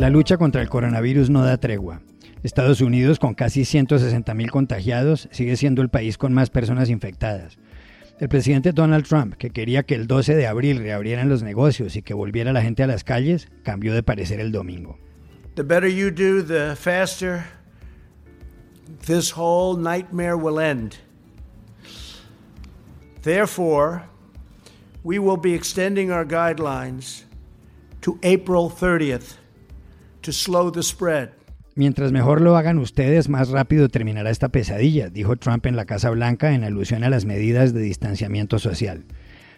La lucha contra el coronavirus no da tregua. Estados Unidos, con casi 160.000 contagiados, sigue siendo el país con más personas infectadas. El presidente Donald Trump, que quería que el 12 de abril reabrieran los negocios y que volviera la gente a las calles, cambió de parecer el domingo. The better you do, the faster this whole nightmare will end. Therefore, we will be extending our guidelines to April 30th Mientras mejor lo hagan ustedes, más rápido terminará esta pesadilla, dijo Trump en la Casa Blanca en alusión a las medidas de distanciamiento social.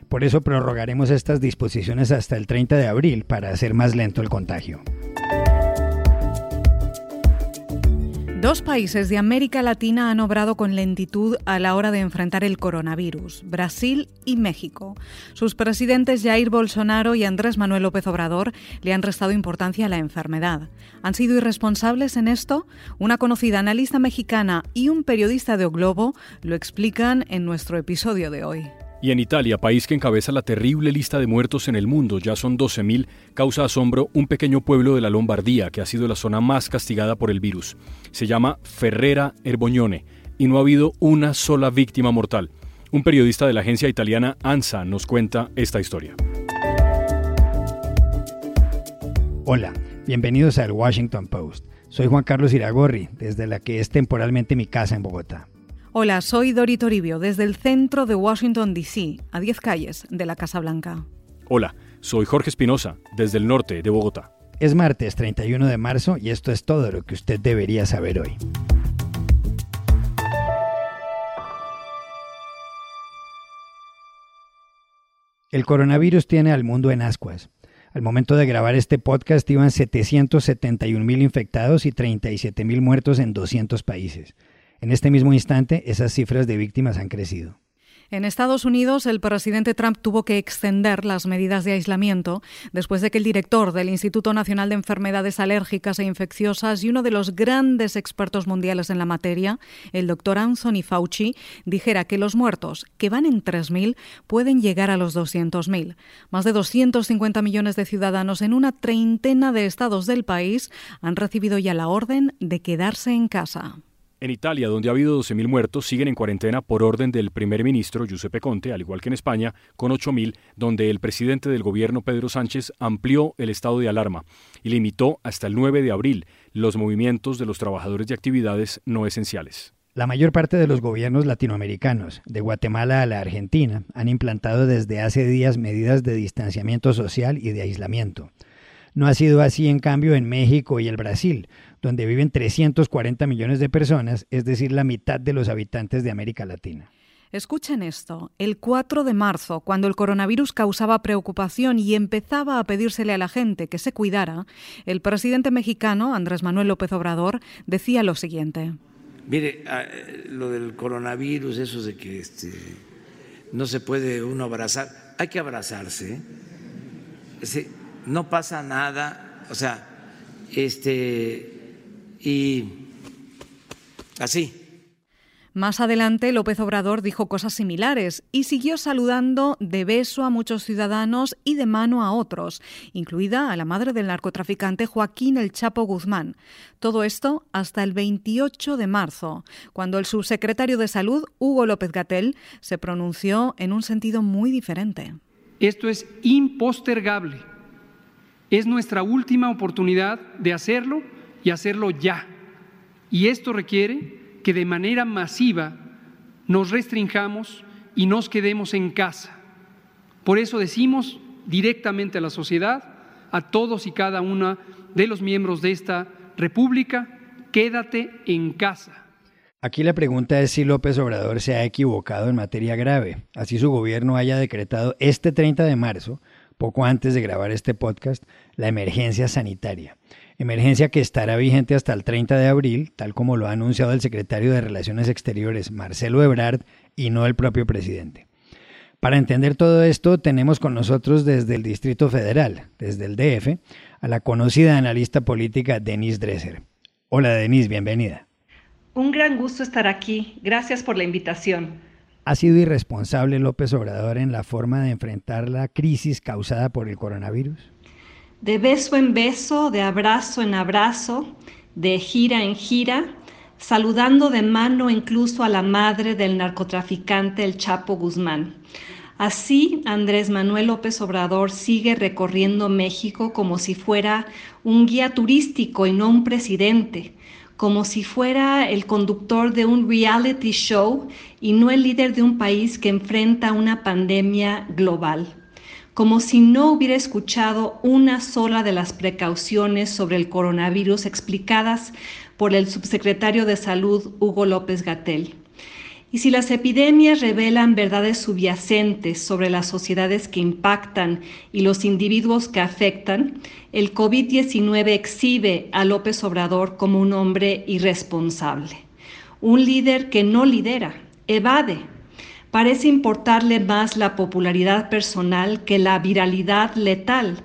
Por eso prorrogaremos estas disposiciones hasta el 30 de abril para hacer más lento el contagio. Dos países de América Latina han obrado con lentitud a la hora de enfrentar el coronavirus, Brasil y México. Sus presidentes Jair Bolsonaro y Andrés Manuel López Obrador le han restado importancia a la enfermedad. ¿Han sido irresponsables en esto? Una conocida analista mexicana y un periodista de O Globo lo explican en nuestro episodio de hoy. Y en Italia, país que encabeza la terrible lista de muertos en el mundo, ya son 12.000, causa asombro un pequeño pueblo de la Lombardía, que ha sido la zona más castigada por el virus. Se llama Ferrera Erbognone y no ha habido una sola víctima mortal. Un periodista de la agencia italiana ANSA nos cuenta esta historia. Hola, bienvenidos al Washington Post. Soy Juan Carlos Iragorri, desde la que es temporalmente mi casa en Bogotá. Hola, soy Dori Toribio, desde el centro de Washington, D.C., a 10 calles de la Casa Blanca. Hola, soy Jorge Espinosa, desde el norte de Bogotá. Es martes 31 de marzo y esto es todo lo que usted debería saber hoy. El coronavirus tiene al mundo en ascuas. Al momento de grabar este podcast iban 771 mil infectados y 37 mil muertos en 200 países. En este mismo instante, esas cifras de víctimas han crecido. En Estados Unidos, el presidente Trump tuvo que extender las medidas de aislamiento después de que el director del Instituto Nacional de Enfermedades Alérgicas e Infecciosas y uno de los grandes expertos mundiales en la materia, el doctor Anthony Fauci, dijera que los muertos, que van en 3.000, pueden llegar a los 200.000. Más de 250 millones de ciudadanos en una treintena de estados del país han recibido ya la orden de quedarse en casa. En Italia, donde ha habido 12.000 muertos, siguen en cuarentena por orden del primer ministro Giuseppe Conte, al igual que en España, con 8.000, donde el presidente del gobierno Pedro Sánchez amplió el estado de alarma y limitó hasta el 9 de abril los movimientos de los trabajadores de actividades no esenciales. La mayor parte de los gobiernos latinoamericanos, de Guatemala a la Argentina, han implantado desde hace días medidas de distanciamiento social y de aislamiento. No ha sido así, en cambio, en México y el Brasil, donde viven 340 millones de personas, es decir, la mitad de los habitantes de América Latina. Escuchen esto. El 4 de marzo, cuando el coronavirus causaba preocupación y empezaba a pedírsele a la gente que se cuidara, el presidente mexicano, Andrés Manuel López Obrador, decía lo siguiente. Mire, ah, eh, lo del coronavirus, eso de que este, no se puede uno abrazar, hay que abrazarse. ¿eh? no pasa nada, o sea, este, y así. Más adelante, López Obrador dijo cosas similares y siguió saludando de beso a muchos ciudadanos y de mano a otros, incluida a la madre del narcotraficante Joaquín El Chapo Guzmán. Todo esto hasta el 28 de marzo, cuando el subsecretario de Salud, Hugo López Gatel, se pronunció en un sentido muy diferente. Esto es impostergable es nuestra última oportunidad de hacerlo y hacerlo ya. Y esto requiere que de manera masiva nos restringamos y nos quedemos en casa. Por eso decimos directamente a la sociedad, a todos y cada uno de los miembros de esta República, quédate en casa. Aquí la pregunta es si López Obrador se ha equivocado en materia grave. Así su gobierno haya decretado este 30 de marzo poco antes de grabar este podcast, la emergencia sanitaria. Emergencia que estará vigente hasta el 30 de abril, tal como lo ha anunciado el secretario de Relaciones Exteriores, Marcelo Ebrard, y no el propio presidente. Para entender todo esto, tenemos con nosotros desde el Distrito Federal, desde el DF, a la conocida analista política Denise Dresser. Hola Denise, bienvenida. Un gran gusto estar aquí. Gracias por la invitación. ¿Ha sido irresponsable López Obrador en la forma de enfrentar la crisis causada por el coronavirus? De beso en beso, de abrazo en abrazo, de gira en gira, saludando de mano incluso a la madre del narcotraficante El Chapo Guzmán. Así, Andrés Manuel López Obrador sigue recorriendo México como si fuera un guía turístico y no un presidente, como si fuera el conductor de un reality show y no el líder de un país que enfrenta una pandemia global como si no hubiera escuchado una sola de las precauciones sobre el coronavirus explicadas por el subsecretario de Salud Hugo López Gatel. Y si las epidemias revelan verdades subyacentes sobre las sociedades que impactan y los individuos que afectan, el COVID-19 exhibe a López Obrador como un hombre irresponsable, un líder que no lidera, evade, parece importarle más la popularidad personal que la viralidad letal.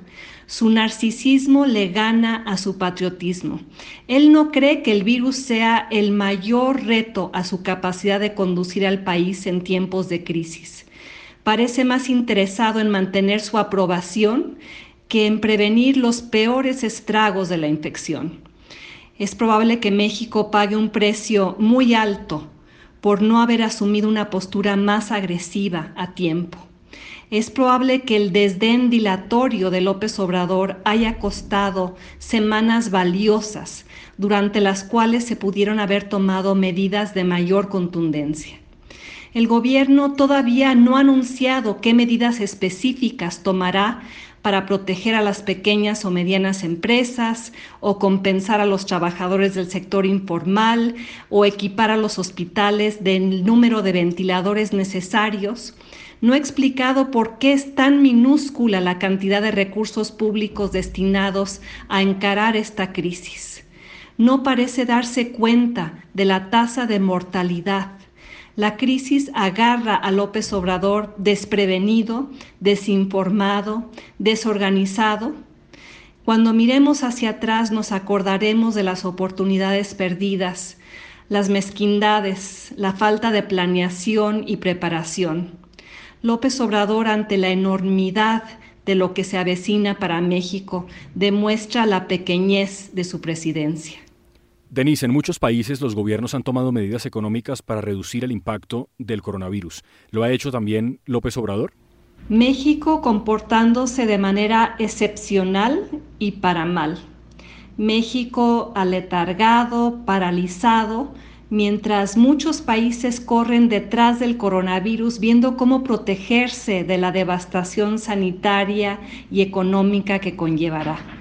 Su narcisismo le gana a su patriotismo. Él no cree que el virus sea el mayor reto a su capacidad de conducir al país en tiempos de crisis. Parece más interesado en mantener su aprobación que en prevenir los peores estragos de la infección. Es probable que México pague un precio muy alto por no haber asumido una postura más agresiva a tiempo. Es probable que el desdén dilatorio de López Obrador haya costado semanas valiosas durante las cuales se pudieron haber tomado medidas de mayor contundencia. El gobierno todavía no ha anunciado qué medidas específicas tomará para proteger a las pequeñas o medianas empresas o compensar a los trabajadores del sector informal o equipar a los hospitales del número de ventiladores necesarios, no ha explicado por qué es tan minúscula la cantidad de recursos públicos destinados a encarar esta crisis. No parece darse cuenta de la tasa de mortalidad la crisis agarra a López Obrador desprevenido, desinformado, desorganizado. Cuando miremos hacia atrás nos acordaremos de las oportunidades perdidas, las mezquindades, la falta de planeación y preparación. López Obrador, ante la enormidad de lo que se avecina para México, demuestra la pequeñez de su presidencia. Denise, en muchos países los gobiernos han tomado medidas económicas para reducir el impacto del coronavirus. ¿Lo ha hecho también López Obrador? México comportándose de manera excepcional y para mal. México aletargado, paralizado, mientras muchos países corren detrás del coronavirus viendo cómo protegerse de la devastación sanitaria y económica que conllevará.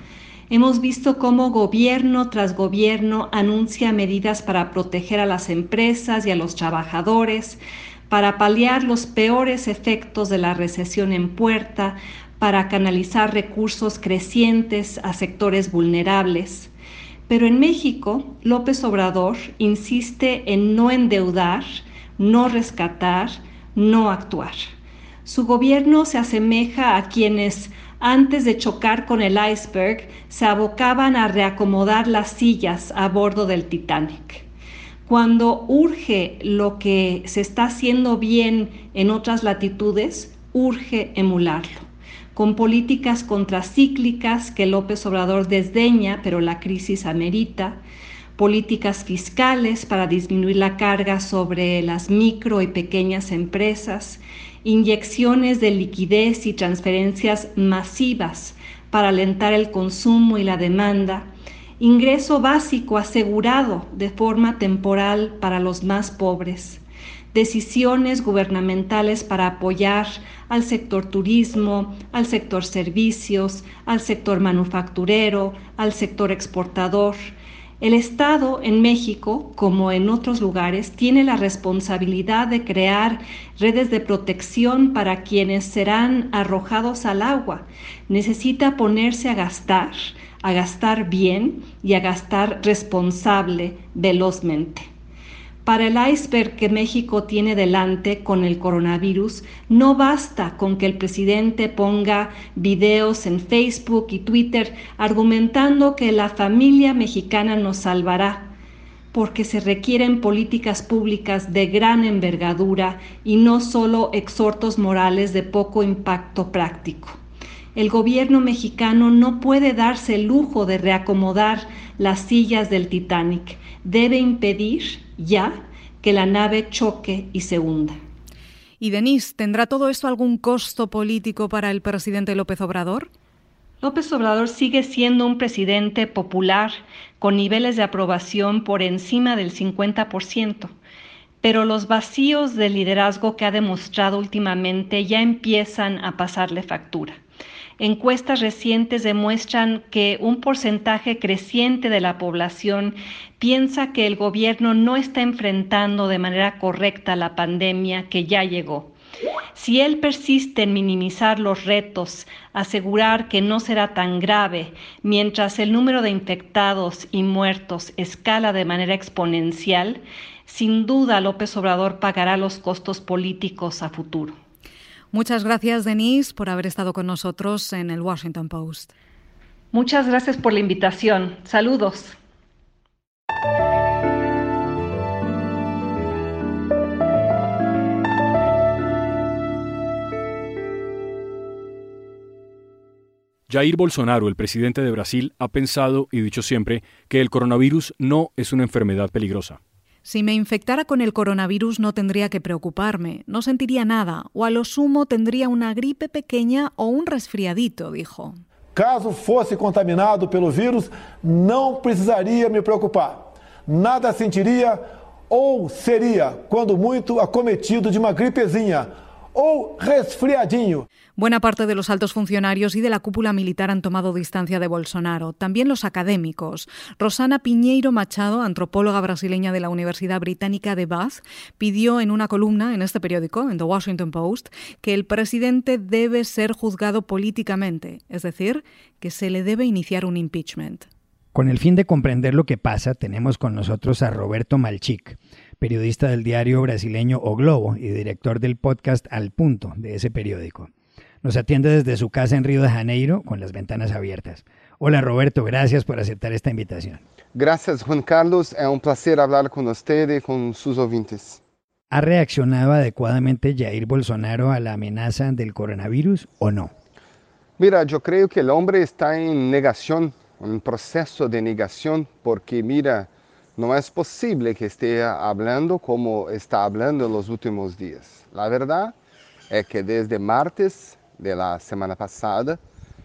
Hemos visto cómo gobierno tras gobierno anuncia medidas para proteger a las empresas y a los trabajadores, para paliar los peores efectos de la recesión en puerta, para canalizar recursos crecientes a sectores vulnerables. Pero en México, López Obrador insiste en no endeudar, no rescatar, no actuar. Su gobierno se asemeja a quienes antes de chocar con el iceberg, se abocaban a reacomodar las sillas a bordo del Titanic. Cuando urge lo que se está haciendo bien en otras latitudes, urge emularlo, con políticas contracíclicas que López Obrador desdeña, pero la crisis amerita, políticas fiscales para disminuir la carga sobre las micro y pequeñas empresas, inyecciones de liquidez y transferencias masivas para alentar el consumo y la demanda, ingreso básico asegurado de forma temporal para los más pobres, decisiones gubernamentales para apoyar al sector turismo, al sector servicios, al sector manufacturero, al sector exportador, el Estado en México, como en otros lugares, tiene la responsabilidad de crear redes de protección para quienes serán arrojados al agua. Necesita ponerse a gastar, a gastar bien y a gastar responsable, velozmente. Para el iceberg que México tiene delante con el coronavirus, no basta con que el presidente ponga videos en Facebook y Twitter argumentando que la familia mexicana nos salvará, porque se requieren políticas públicas de gran envergadura y no solo exhortos morales de poco impacto práctico. el gobierno mexicano no puede darse el lujo de reacomodar las sillas del Titanic. Debe impedir ya que la nave choque y se hunda. Y Denise, ¿tendrá todo esto algún costo político para el presidente López Obrador? López Obrador sigue siendo un presidente popular con niveles de aprobación por encima del 50%, pero los vacíos de liderazgo que ha demostrado últimamente ya empiezan a pasarle factura. Encuestas recientes demuestran que un porcentaje creciente de la población piensa que el gobierno no está enfrentando de manera correcta la pandemia que ya llegó. Si él persiste en minimizar los retos, asegurar que no será tan grave, mientras el número de infectados y muertos escala de manera exponencial, sin duda López Obrador pagará los costos políticos a futuro. Muchas gracias, Denise, por haber estado con nosotros en el Washington Post. Muchas gracias por la invitación. Saludos. Jair Bolsonaro, el presidente de Brasil, ha pensado y dicho siempre que el coronavirus no es una enfermedad peligrosa. Si me infectara con el coronavirus no tendría que preocuparme, no sentiría nada, o a lo sumo tendría una gripe pequeña o un resfriadito, dijo. Caso fosse contaminado pelo vírus, não precisaria me preocupar. Nada sentiria ou seria, quando muito, acometido de uma gripezinha o resfriadinho. Buena parte de los altos funcionarios y de la cúpula militar han tomado distancia de Bolsonaro, también los académicos. Rosana Piñeiro Machado, antropóloga brasileña de la Universidad Británica de Bath, pidió en una columna en este periódico, en The Washington Post, que el presidente debe ser juzgado políticamente, es decir, que se le debe iniciar un impeachment. Con el fin de comprender lo que pasa, tenemos con nosotros a Roberto Malchic periodista del diario brasileño O Globo y director del podcast Al Punto de ese periódico. Nos atiende desde su casa en Río de Janeiro con las ventanas abiertas. Hola Roberto, gracias por aceptar esta invitación. Gracias Juan Carlos, es un placer hablar con usted y con sus oyentes. ¿Ha reaccionado adecuadamente Jair Bolsonaro a la amenaza del coronavirus o no? Mira, yo creo que el hombre está en negación, en proceso de negación, porque mira, no es posible que esté hablando como está hablando en los últimos días. La verdad es que desde martes de la semana pasada,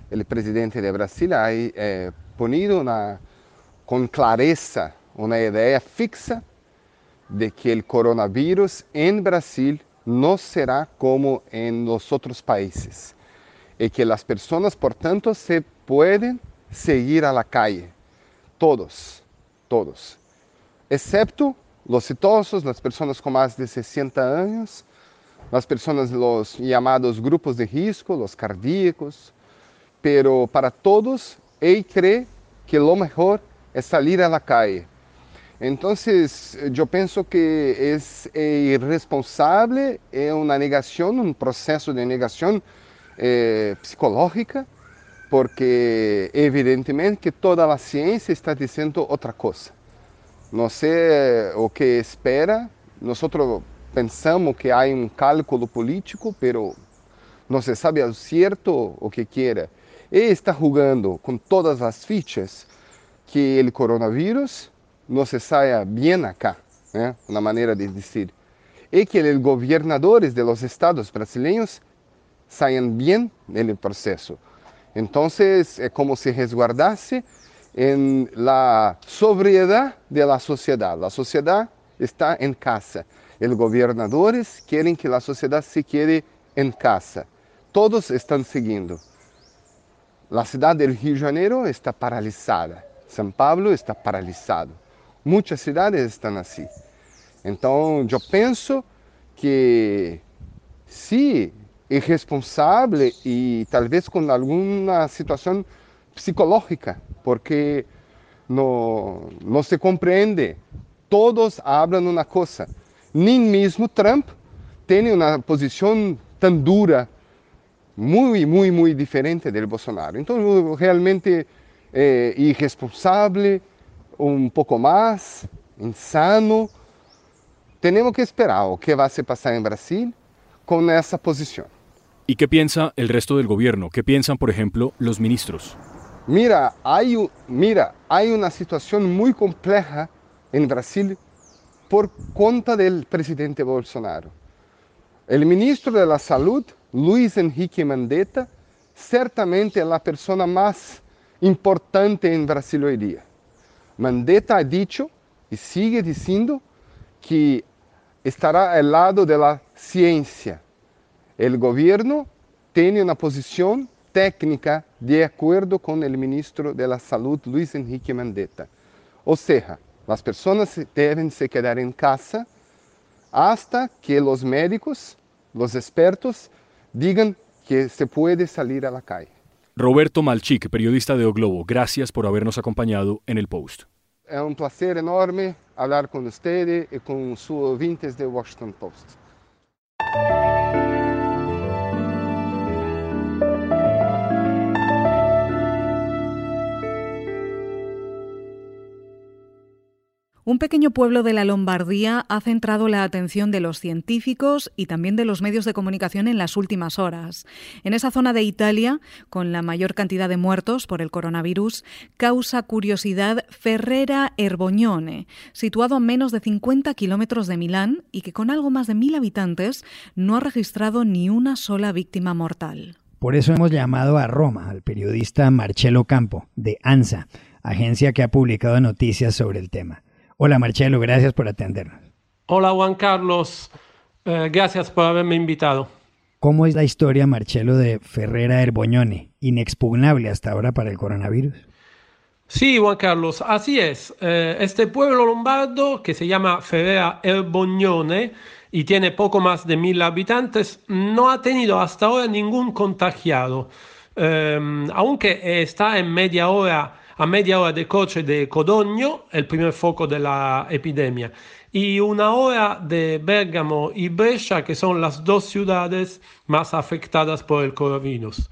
el presidente de Brasil ha eh, ponido con clareza una idea fixa de que el coronavirus en Brasil no será como en los otros países y que las personas, por tanto, se pueden seguir a la calle. Todos, todos excepto los idosos, las personas con más de 60 años, las personas, los llamados grupos de riesgo, los cardíacos, pero para todos, él cree que lo mejor es salir a la calle. Entonces, yo pienso que es irresponsable, es una negación, un proceso de negación eh, psicológica, porque evidentemente que toda la ciencia está diciendo otra cosa. Não sei o que espera. Nós pensamos que há um cálculo político, pero não se sabe ao certo o que quer. E está jogando com todas as fichas que o coronavírus não se saia bem acá, né? uma maneira de dizer. E que os governadores de los estados brasileiros saiam bem no processo. Então, é como se resguardasse en la sobriedad de la sociedad. La sociedad está en casa. Los gobernadores quieren que la sociedad se quede en casa. Todos están siguiendo. La ciudad del Rio de Janeiro está paralizada. São Paulo está paralisado. Muitas cidades estão assim. Então, eu penso que se irresponsável e talvez com alguma situação psicológica, porque no, no se comprende. Todos hablan una cosa. Ni mismo Trump tiene una posición tan dura, muy, muy, muy diferente del Bolsonaro. Entonces, realmente eh, irresponsable, un poco más, insano. Tenemos que esperar o que vai se passar em Brasil com essa posição. ¿Y qué piensa el resto del gobierno? ¿Qué piensan, por ejemplo, los ministros? Mira, hay, mira, hay una situación muy compleja en Brasil por cuenta del presidente Bolsonaro. El ministro de la Salud, Luis Enrique Mandetta, certamente es la persona más importante en Brasil hoy día. Mandetta ha dicho y sigue diciendo que estará al lado de la ciencia. El gobierno tiene una posición técnica de acuerdo con el ministro de la Salud, Luis Enrique Mandetta. O sea, las personas deben se quedar en casa hasta que los médicos, los expertos, digan que se puede salir a la calle. Roberto Malchik, periodista de O Globo, gracias por habernos acompañado en el Post. Es un placer enorme hablar con ustedes y con sus oyentes de Washington Post. Un pequeño pueblo de la Lombardía ha centrado la atención de los científicos y también de los medios de comunicación en las últimas horas. En esa zona de Italia, con la mayor cantidad de muertos por el coronavirus, causa curiosidad Ferrera Erbognone, situado a menos de 50 kilómetros de Milán y que con algo más de mil habitantes no ha registrado ni una sola víctima mortal. Por eso hemos llamado a Roma al periodista Marcello Campo, de ANSA, agencia que ha publicado noticias sobre el tema. Hola Marcelo, gracias por atendernos. Hola Juan Carlos, eh, gracias por haberme invitado. ¿Cómo es la historia, Marcelo, de Ferrera Erboñone, inexpugnable hasta ahora para el coronavirus? Sí, Juan Carlos, así es. Eh, este pueblo lombardo, que se llama Ferrera Erboñone y tiene poco más de mil habitantes, no ha tenido hasta ahora ningún contagiado, eh, aunque está en media hora a media hora de coche de Codogno, el primer foco de la epidemia, y una hora de Bergamo y Brescia, que son las dos ciudades más afectadas por el coronavirus.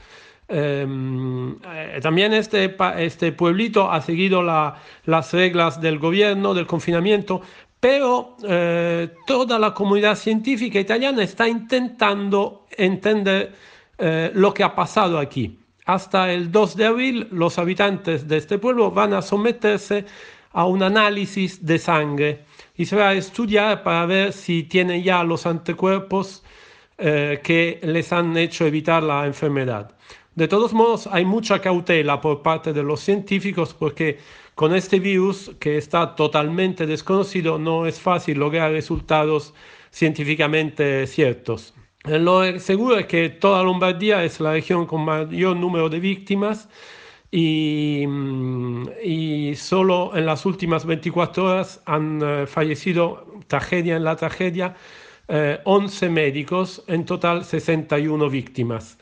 Em, eh, también este, este pueblito ha seguido las reglas del gobierno, del confinamiento, pero eh, toda la comunidad científica italiana está intentando entender eh, lo que ha pasado aquí hasta el 2 de abril los habitantes de este pueblo van a someterse a un análisis de sangre y se va a estudiar para ver si tienen ya los anticuerpos eh, que les han hecho evitar la enfermedad. De todos modos, hay mucha cautela por parte de los científicos porque con este virus que está totalmente desconocido no es fácil lograr resultados científicamente ciertos. Lo seguro es que toda Lombardía es la región con mayor número de víctimas y, mm, y solo en las últimas 24 horas han eh, fallecido, tragedia en la tragedia, 11 eh, médicos, en total 61 víctimas.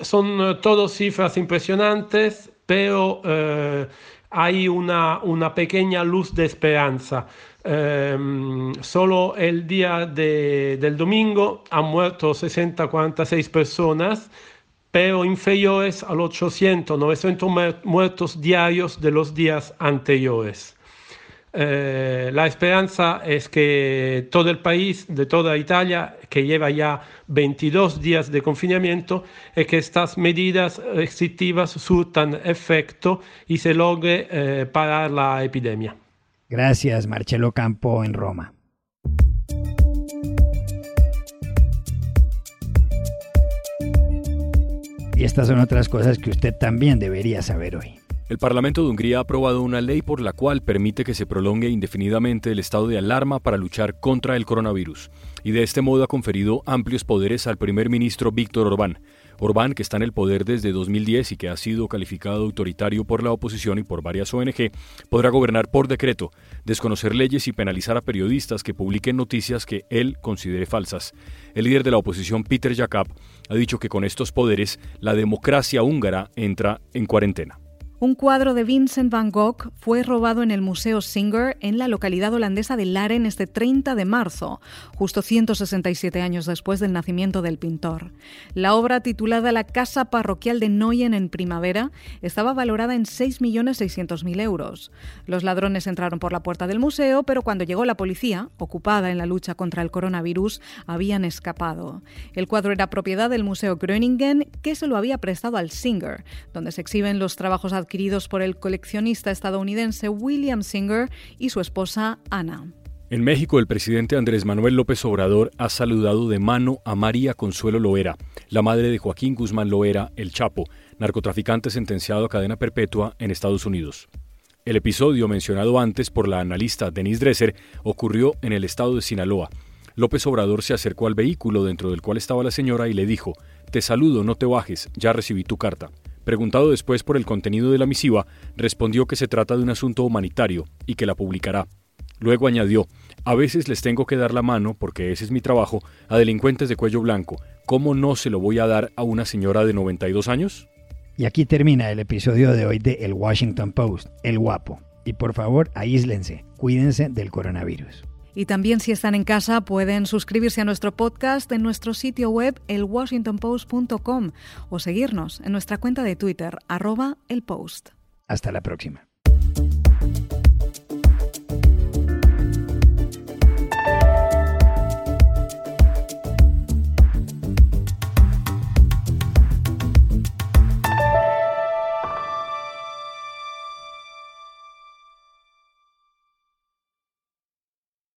Son eh, todas cifras impresionantes, pero hay una, una pequeña luz de esperanza. Um, solo el día de, del domingo han muerto 60, 46 personas, pero inferiores a los 800, 900 muertos diarios de los días anteriores. Uh, la esperanza es que todo el país, de toda Italia, que lleva ya 22 días de confinamiento, es que estas medidas restrictivas surtan efecto y se logre uh, parar la epidemia. Gracias, Marcelo Campo en Roma. Y estas son otras cosas que usted también debería saber hoy. El Parlamento de Hungría ha aprobado una ley por la cual permite que se prolongue indefinidamente el estado de alarma para luchar contra el coronavirus, y de este modo ha conferido amplios poderes al primer ministro Víctor Orbán, Orbán, que está en el poder desde 2010 y que ha sido calificado autoritario por la oposición y por varias ONG, podrá gobernar por decreto, desconocer leyes y penalizar a periodistas que publiquen noticias que él considere falsas. El líder de la oposición, Peter Jakab, ha dicho que con estos poderes la democracia húngara entra en cuarentena. Un cuadro de Vincent van Gogh fue robado en el Museo Singer en la localidad holandesa de Laren este 30 de marzo, justo 167 años después del nacimiento del pintor. La obra titulada La Casa Parroquial de Noyen en Primavera estaba valorada en 6.600.000 euros. Los ladrones entraron por la puerta del museo, pero cuando llegó la policía, ocupada en la lucha contra el coronavirus, habían escapado. El cuadro era propiedad del Museo Gröningen, que se lo había prestado al Singer, donde se exhiben los trabajos adquiridos adquiridos por el coleccionista estadounidense William Singer y su esposa Ana. En México, el presidente Andrés Manuel López Obrador ha saludado de mano a María Consuelo Loera, la madre de Joaquín Guzmán Loera, el Chapo, narcotraficante sentenciado a cadena perpetua en Estados Unidos. El episodio mencionado antes por la analista Denise Dresser ocurrió en el estado de Sinaloa. López Obrador se acercó al vehículo dentro del cual estaba la señora y le dijo, Te saludo, no te bajes, ya recibí tu carta. Preguntado después por el contenido de la misiva, respondió que se trata de un asunto humanitario y que la publicará. Luego añadió, a veces les tengo que dar la mano, porque ese es mi trabajo, a delincuentes de cuello blanco. ¿Cómo no se lo voy a dar a una señora de 92 años? Y aquí termina el episodio de hoy de El Washington Post, El Guapo. Y por favor, aíslense, cuídense del coronavirus. Y también si están en casa pueden suscribirse a nuestro podcast en nuestro sitio web elwashingtonpost.com o seguirnos en nuestra cuenta de Twitter arroba el post. Hasta la próxima.